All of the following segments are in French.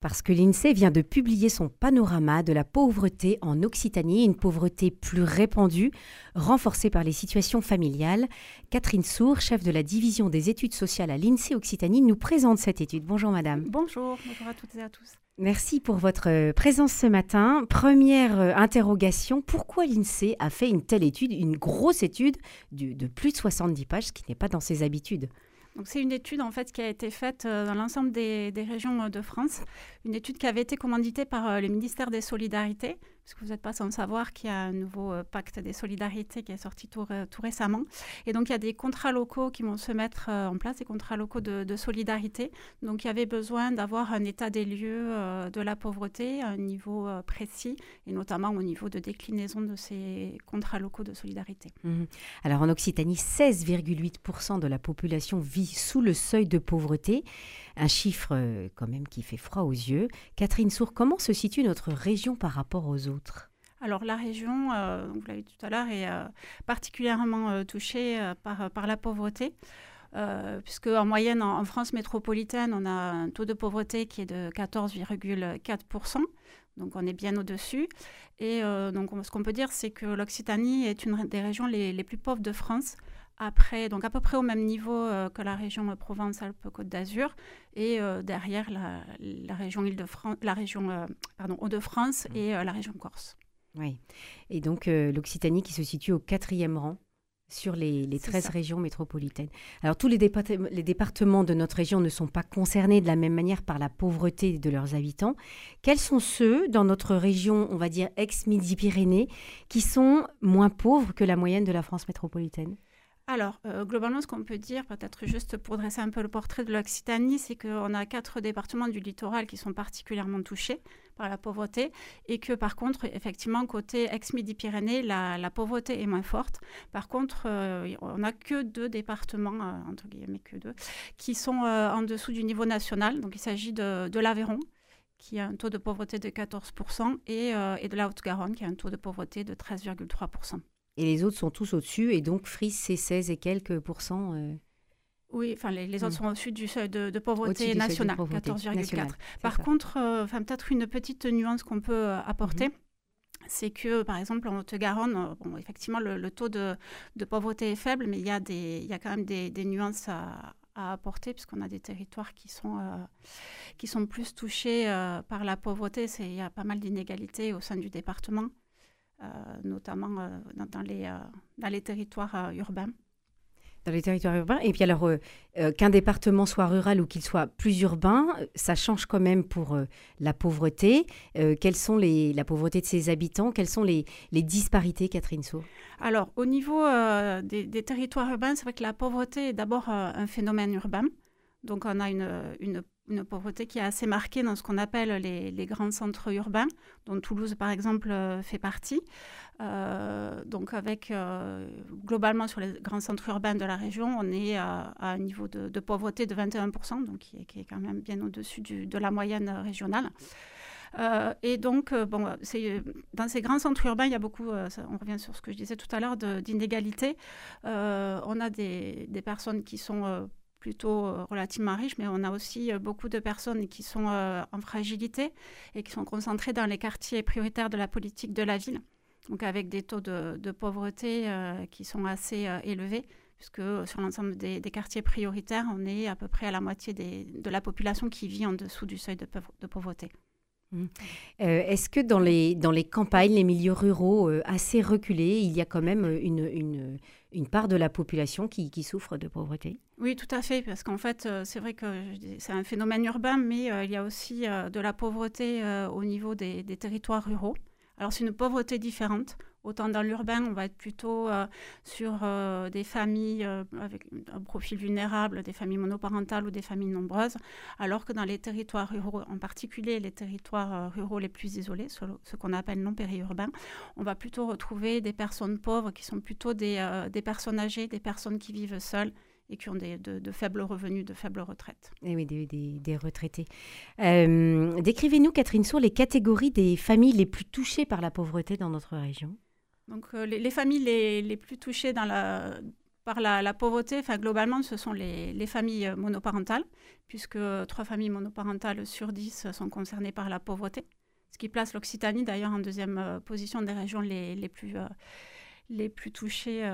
Parce que l'INSEE vient de publier son panorama de la pauvreté en Occitanie, une pauvreté plus répandue, renforcée par les situations familiales. Catherine Sour, chef de la division des études sociales à l'INSEE Occitanie, nous présente cette étude. Bonjour madame. Bonjour, bonjour à toutes et à tous. Merci pour votre euh, présence ce matin. Première euh, interrogation, pourquoi l'INSEE a fait une telle étude, une grosse étude de plus de 70 pages, ce qui n'est pas dans ses habitudes? C'est une étude en fait qui a été faite euh, dans l'ensemble des, régions de France, une étude qui avait été commanditée par le ministère des Solidarités, parce que vous n'êtes pas sans savoir qu'il y a un nouveau euh, pacte des solidarités qui est sorti tout, récemment. Et donc, il y a des contrats locaux qui vont se mettre euh, en place, des contrats locaux de, solidarité. Donc, il y avait besoin d'avoir un état des lieux euh, de la pauvreté un niveau précis, et notamment au niveau de déclinaison de ces contrats locaux de solidarité. Mmh. Alors, en Occitanie, 16,8% de la population vit sous le seuil de pauvreté. Un chiffre quand même qui fait froid aux yeux. Catherine Sour, comment se situe notre région par rapport aux autres? Alors la région, euh, vous l'avez dit tout à l'heure, est euh, particulièrement euh, touchée par, la pauvreté. puisque en moyenne en, France métropolitaine, on a un taux de pauvreté qui est de 14,4%, donc on est bien au-dessus. Et donc ce qu'on peut dire, c'est que l'Occitanie est une des régions les, plus pauvres de France, après, donc à peu près au même niveau que la région Provence-Alpes-Côte d'Azur, et derrière la, la région Île-de-France, la région pardon, Hauts-de-France mmh. et la région Corse. Oui. Et donc euh, l'Occitanie qui se situe au quatrième rang sur les, les 13 régions métropolitaines. Alors tous les, les, départements de notre région ne sont pas concernés de la même manière par la pauvreté de leurs habitants. Quels sont ceux dans notre région, on va dire ex-Midi-Pyrénées, qui sont moins pauvres que la moyenne de la France métropolitaine? Alors, euh, globalement, ce qu'on peut dire, peut-être juste pour dresser un peu le portrait de l'Occitanie, c'est qu'on a quatre départements du littoral qui sont particulièrement touchés par la pauvreté et que par contre, effectivement, côté ex-Midi-Pyrénées, la, pauvreté est moins forte. Par contre, euh, on n'a que deux départements, euh, entre guillemets que deux, qui sont en dessous du niveau national. Donc, il s'agit de, de l'Aveyron, qui a un taux de pauvreté de 14%, et, et de la Haute-Garonne, qui a un taux de pauvreté de 13,3%. Et les autres sont tous au-dessus, et donc Frise, c'est 16 et quelques pourcents. Euh. Oui, enfin les, autres sont au-dessus du seuil de, pauvreté nationale, 14,4. Par contre, euh, enfin peut-être une petite nuance qu'on peut euh, apporter. Mm-hmm. C'est que, par exemple, en Haute-Garonne, bon, effectivement, le, taux de, pauvreté est faible, mais il y a, des, il y a quand même des, nuances à, apporter, puisqu'on a des territoires qui sont, qui sont plus touchés par la pauvreté. Il y a pas mal d'inégalités au sein du département. Euh, notamment euh, dans, les, euh, dans les territoires urbains dans les territoires urbains. Et puis alors, qu'un département soit rural ou qu'il soit plus urbain, ça change quand même pour la pauvreté. quelles sont les, la pauvreté de ses habitants? Quelles sont les, les disparités, Catherine Sau Alors, au niveau des, des, territoires urbains, c'est vrai que la pauvreté est d'abord un phénomène urbain. Donc, on a une, une une pauvreté qui est assez marquée dans ce qu'on appelle les, grands centres urbains, dont Toulouse, par exemple, euh, fait partie. Euh, donc, avec euh, globalement sur les grands centres urbains de la région, on est à, un niveau de, pauvreté de 21%, donc qui est, quand même bien au-dessus de la moyenne régionale. et donc, bon, dans ces grands centres urbains, il y a beaucoup, on revient sur ce que je disais tout à l'heure, d'inégalités. on a des, des, personnes qui sont plutôt euh, relativement riche, mais on a aussi euh, beaucoup de personnes qui sont euh, en fragilité et qui sont concentrées dans les quartiers prioritaires de la politique de la ville, donc avec des taux de, pauvreté qui sont assez élevés, puisque sur l'ensemble des, quartiers prioritaires, on est à peu près à la moitié de la population qui vit en dessous du seuil de, pauvreté. Mmh. Est-ce que dans les, dans les campagnes, les milieux ruraux assez reculés, il y a quand même une, une, une part de la population qui, qui souffre de pauvreté? Oui, tout à fait, parce qu'en fait, euh, c'est vrai que c'est un phénomène urbain, mais euh, il y a aussi euh, de la pauvreté au niveau des, des territoires ruraux. Alors c'est une pauvreté différente. Autant dans l'urbain, on va être plutôt sur des familles avec un profil vulnérable, des familles monoparentales ou des familles nombreuses, alors que dans les territoires ruraux, en particulier les territoires ruraux les plus isolés, ce qu'on appelle non périurbains, on va plutôt retrouver des personnes pauvres qui sont plutôt des, personnes âgées, des personnes qui vivent seules et qui ont de, faibles revenus, de faibles retraites. Et eh oui, des, des, retraités. Euh, décrivez-nous, Catherine Sour, les catégories des familles les plus touchées par la pauvreté dans notre région. Donc, euh, les, familles les, les, plus touchées dans la, par la, pauvreté, enfin, globalement, ce sont les, familles monoparentales, puisque trois familles monoparentales sur dix sont concernées par la pauvreté, ce qui place l'Occitanie d'ailleurs en deuxième position des régions les, plus, les plus touchées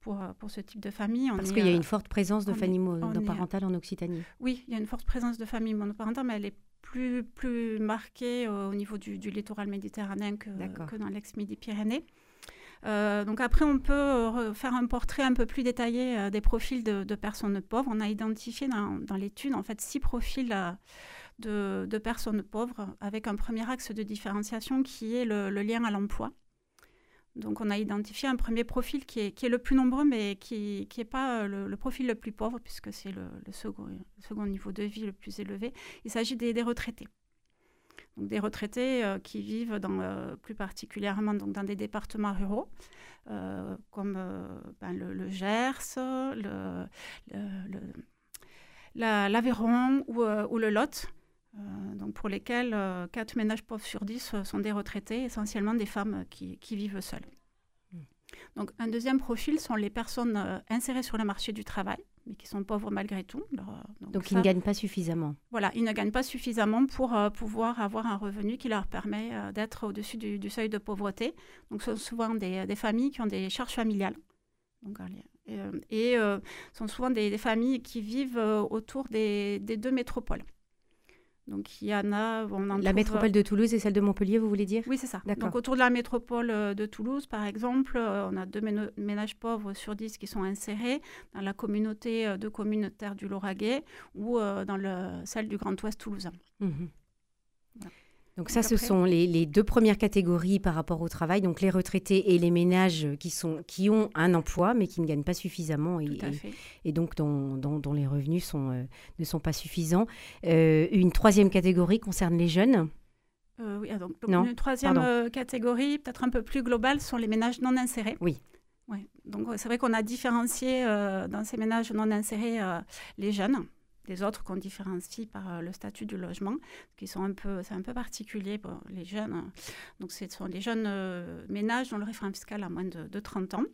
pour, pour, ce type de famille. Parce qu'il y a une forte présence de familles monoparentales en Occitanie. Oui, il y a une forte présence de familles monoparentales, mais elle est plus, plus marquée au niveau du, littoral méditerranéen que, que dans l'ex-Midi-Pyrénées. Euh, donc après, on peut faire un portrait un peu plus détaillé euh, des profils de, personnes pauvres. On a identifié dans, l'étude en fait six profils euh, de, personnes pauvres avec un premier axe de différenciation qui est le, lien à l'emploi. Donc on a identifié un premier profil qui est, le plus nombreux mais qui n'est pas le, profil le plus pauvre puisque c'est le, second, niveau de vie le plus élevé. Il s'agit des retraités des retraités euh, qui vivent euh, plus particulièrement dans des départements ruraux, euh, comme ben, le, Gers, l'Aveyron ou, le Lot. pour lesquels 4 ménages pauvres sur 10 sont des retraités, essentiellement des femmes qui vivent seules. Donc, un deuxième profil sont les personnes insérées sur le marché du travail, mais qui sont pauvres malgré tout. Euh, donc, ils ne gagnent pas suffisamment. Voilà, ils ne gagnent pas suffisamment pour euh, pouvoir avoir un revenu qui leur permet euh, d'être au-dessus du, seuil de pauvreté. Donc ce sont souvent des, familles qui ont des charges familiales. Donc, et, sont souvent des, familles qui vivent autour des deux métropoles. Donc il y en a. la métropole de Toulouse et celle de Montpellier, vous voulez dire? Oui, c'est ça. Donc autour de la métropole euh, de Toulouse, par exemple, euh, on a deux ménages pauvres sur dix qui sont insérés dans la communauté euh, de communes Terre du Lauragais ou dans le, celle du Grand Ouest toulousain. Mmh donc ça, ce sont les, deux premières catégories par rapport au travail, donc les retraités et les ménages qui, sont, qui ont un emploi mais qui ne gagnent pas suffisamment et, et, donc dont, dont, les revenus sont, euh, ne sont pas suffisants. Euh, une troisième catégorie concerne les jeunes. Euh, oui, ah, donc, une troisième catégorie, peut-être un peu plus globale, sont les ménages non insérés. Oui. Ouais. Donc c'est vrai qu'on a différencié dans ces ménages non insérés les jeunes des autres qu'on différencie par euh, le statut du logement, qui sont un peu, c'est un peu particulier pour les jeunes. Donc, ce sont les jeunes euh, ménages dont le référent fiscal a moins de, 30 ans.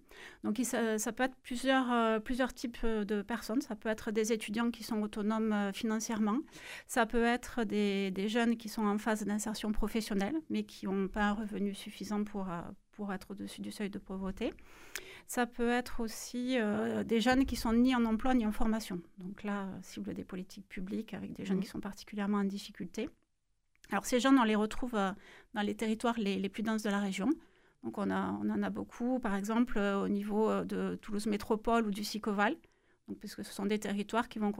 Donc, ça, ça, peut être plusieurs, euh, plusieurs types de personnes. Ça peut être des étudiants qui sont autonomes financièrement. Ça peut être des, des, jeunes qui sont en phase d'insertion professionnelle, mais qui n'ont pas un revenu suffisant pour, pour être au-dessus du seuil de pauvreté. Ça peut être aussi euh, des jeunes qui sont ni en emploi ni en formation. Donc là, cible des politiques publiques avec des jeunes mmh. qui sont particulièrement en difficulté. Alors ces jeunes, on les retrouve euh, dans les territoires les, plus denses de la région. Donc on, a, on en a beaucoup, par exemple, euh, au niveau de Toulouse Métropole ou du Sicoval, donc, puisque ce sont des territoires qui vont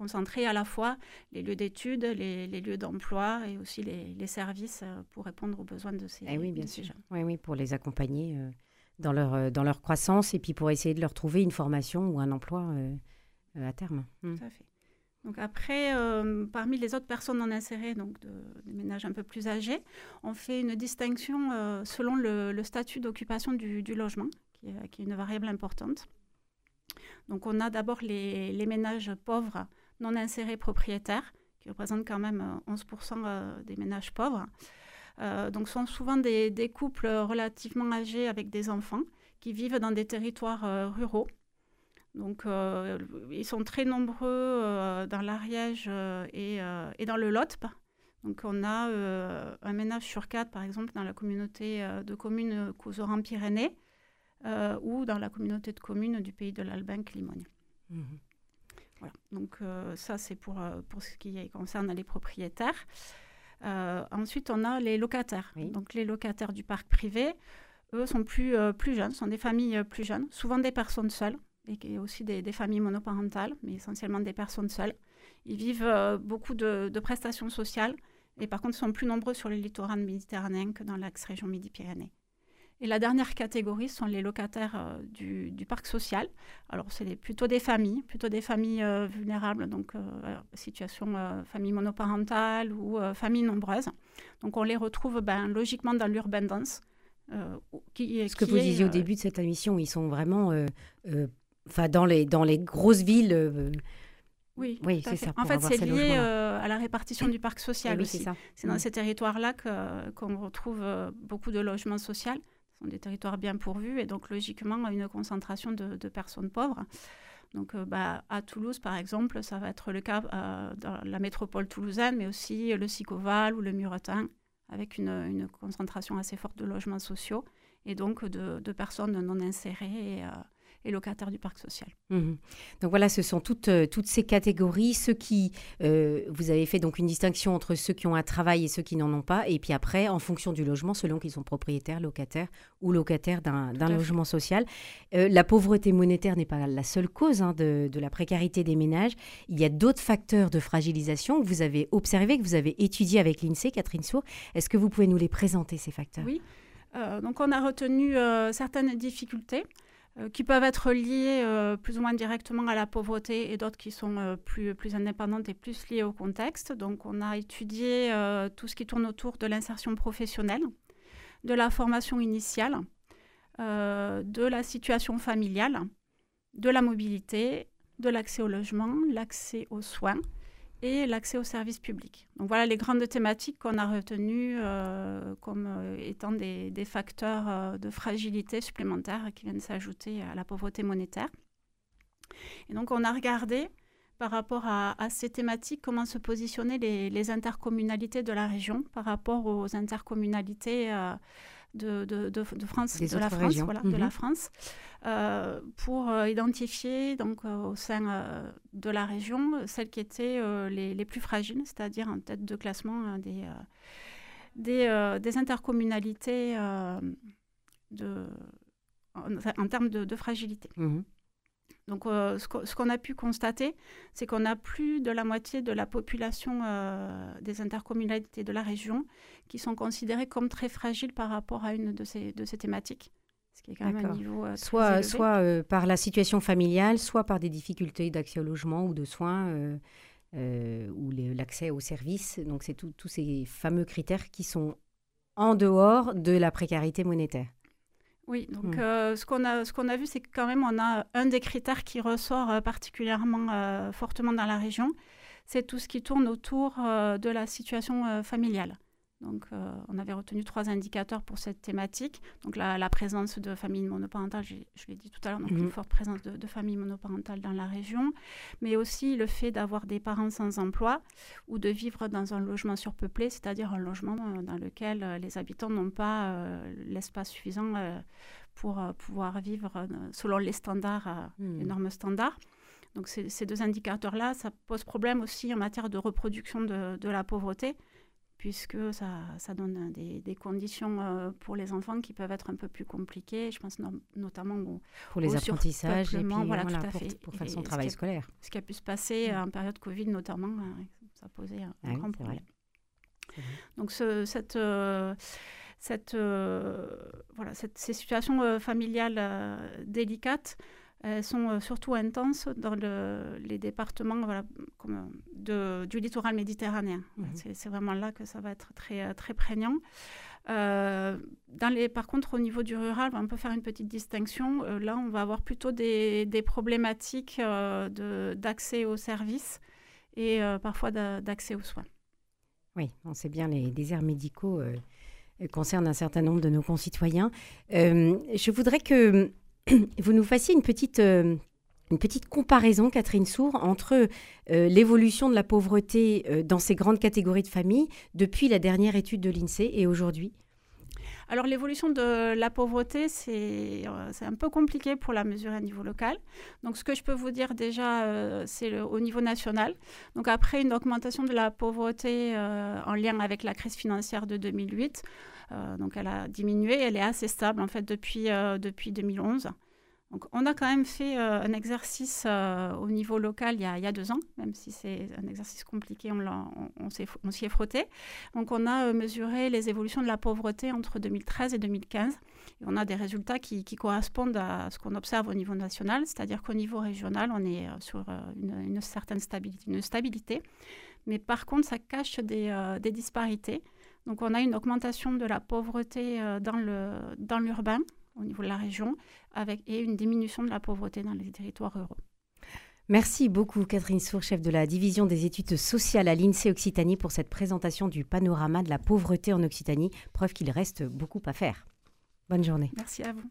concentrer à la fois les lieux d'études, les, lieux d'emploi et aussi les, services pour répondre aux besoins de ces, eh oui, bien sûr. Oui, oui, pour les accompagner dans leur, euh, dans leur croissance et puis pour essayer de leur trouver une formation ou un emploi euh, euh, à terme. Hmm. Tout à fait. Donc après, parmi les autres personnes non insérées, donc de, des ménages un peu plus âgés, on fait une distinction selon le, statut d'occupation du, logement, qui est, qui est, une variable importante. Donc on a d'abord les, les, ménages pauvres non insérés propriétaires, qui représentent quand même 11% des ménages pauvres. Euh, donc, sont souvent des, couples relativement âgés avec des enfants qui vivent dans des territoires euh, ruraux. Donc, euh, ils sont très nombreux dans l'Ariège et, dans le Lot. Donc, on a un ménage sur quatre, par exemple, dans la communauté de communes Couseran-Pyrénées ou dans la communauté de communes du pays de l'Albin-Limogne. Mmh voilà. Donc, ça, c'est pour, pour ce qui concerne les propriétaires. Euh, ensuite, on a les locataires. Donc, les locataires du parc privé, eux, sont plus, euh, plus jeunes, sont des familles euh, plus jeunes, souvent des personnes seules, et aussi des, des, familles monoparentales, mais essentiellement des personnes seules. Ils vivent beaucoup de, de, prestations sociales, et par contre, ils sont plus nombreux sur le littoral méditerranéen que dans l'axe-région Midi-Pyrénées. Et la dernière catégorie sont les locataires euh, du, parc social. Alors, c'est plutôt des familles, plutôt des familles euh, vulnérables, donc euh, situation famille monoparentale ou famille nombreuse. Donc, on les retrouve ben, logiquement dans l'urban dance. Qui, Ce que vous disiez au début de cette émission, ils sont vraiment dans, les, dans les grosses villes. Oui, oui c'est ça. En fait, c'est lié à la répartition du parc social eh aussi. C'est dans mm. ces territoires-là qu'on retrouve beaucoup de logements sociaux sont des territoires bien pourvus et donc logiquement une concentration de, personnes pauvres. Donc bah, à Toulouse, par exemple, ça va être le cas dans la métropole toulousaine, mais aussi le Sicoval ou le Muretin, avec une, concentration assez forte de logements sociaux et donc de, personnes non insérées. Et, et locataires du parc social. Mhm. Donc voilà, ce sont toutes, euh, toutes ces catégories. Ceux qui, euh, vous avez fait donc une distinction entre ceux qui ont un travail et ceux qui n'en ont pas. Et puis après, en fonction du logement, selon qu'ils sont propriétaires, locataires ou locataires d'un logement social. Euh, la pauvreté monétaire n'est pas la seule cause hein, de, de, la précarité des ménages. Il y a d'autres facteurs de fragilisation que vous avez observés, que vous avez étudiés avec l'INSEE, Catherine Sour. Est-ce que vous pouvez nous les présenter, ces facteurs? Oui. donc on a retenu certaines difficultés. Euh, qui peuvent être liées euh, plus ou moins directement à la pauvreté et d'autres qui sont euh, plus, plus indépendantes et plus liées au contexte. Donc on a étudié tout ce qui tourne autour de l'insertion professionnelle, de la formation initiale, de la situation familiale, de la mobilité, de l'accès au logement, l'accès aux soins et l'accès aux services publics. Donc voilà les grandes thématiques qu'on a retenues euh, comme euh, étant des, facteurs euh, de fragilité supplémentaires qui viennent s'ajouter à la pauvreté monétaire. Et donc on a regardé par rapport à, ces thématiques comment se positionner les, intercommunalités de la région par rapport aux intercommunalités de, de, de, France, de la France, voilà, de la mhm. France, euh, pour euh, identifier donc euh, au sein de la région celles qui étaient les, les, plus fragiles, c'est-à-dire en tête de classement des, des, des, intercommunalités de, en, termes de, fragilité. Mhm. Donc, euh, ce qu'on a pu constater, c'est qu'on a plus de la moitié de la population euh, des intercommunalités de la région qui sont considérées comme très fragiles par rapport à une de ces, de ces thématiques. Ce qui est quand même un niveau euh, Soit, soit par la situation familiale, soit par des difficultés d'accès au logement ou de soins. ou l'accès aux services. Donc, c'est tous ces fameux critères qui sont en dehors de la précarité monétaire. Oui, donc hmm. euh, ce qu'on a, ce qu'on a vu, c'est que quand même, on a un des critères qui ressort euh, particulièrement euh, fortement dans la région, c'est tout ce qui tourne autour de la situation familiale. Donc, euh, on avait retenu trois indicateurs pour cette thématique. Donc, la, présence de familles monoparentales, je, l'ai dit tout à l'heure, donc une mhm. forte présence de, familles monoparentales dans la région, mais aussi le fait d'avoir des parents sans emploi ou de vivre dans un logement surpeuplé, c'est-à-dire un logement euh, dans lequel euh, les habitants n'ont pas l'espace suffisant pour pouvoir vivre selon les standards, les hmm. normes standards. Donc, ces, deux indicateurs-là, ça pose problème aussi en matière de reproduction de la pauvreté puisque ça, donne des, conditions euh, pour les enfants qui peuvent être un peu plus compliquées. Je pense notamment au, pour les apprentissages et puis, voilà, tout à fait. pour, faire son travail scolaire. Ce qui a pu se passer mm. en période Covid notamment, euh, ça posait un, un grand problème. Donc cette, euh, cette, voilà, cette, ces situations familiales délicates elles sont euh, surtout intenses dans les départements voilà, comme de, du littoral méditerranéen. Mhm. C'est vraiment là que ça va être très, euh, très prégnant. Euh, dans les, par contre, au niveau du rural, on peut faire une petite distinction. là, on va avoir plutôt des, des problématiques d'accès aux services et parfois d'accès aux soins. Oui, on sait bien les déserts médicaux concernent un certain nombre de nos concitoyens. je voudrais que vous nous fassiez une petite, euh, comparaison, Catherine Sour, entre euh, l'évolution de la pauvreté euh, dans ces grandes catégories de familles depuis la dernière étude de l'INSEE et aujourd'hui? Alors l'évolution de la pauvreté, c'est un peu compliqué pour la mesurer à niveau local. Donc ce que je peux vous dire déjà, c'est au niveau national. Donc après une augmentation de la pauvreté en lien avec la crise financière de 2008, euh, donc elle a diminué, elle est assez stable en fait depuis, euh, depuis 2011. Donc, on a quand même fait euh, un exercice au niveau local il y, a, deux ans, même si c'est un exercice compliqué, on, s'y est frotté. Donc, on a mesuré les évolutions de la pauvreté entre 2013 et 2015. Et on a des résultats qui, correspondent à ce qu'on observe au niveau national, c'est-à-dire qu'au niveau régional, on est sur une, certaine stabilité. Mais par contre, ça cache des, disparités. Donc on a une augmentation de la pauvreté euh, dans l'urbain au niveau de la région avec, et une diminution de la pauvreté dans les territoires ruraux. Merci beaucoup Catherine Sour, chef de la division des études sociales à l'INSEE Occitanie pour cette présentation du panorama de la pauvreté en Occitanie, preuve qu'il reste beaucoup à faire. Bonne journée. Merci à vous.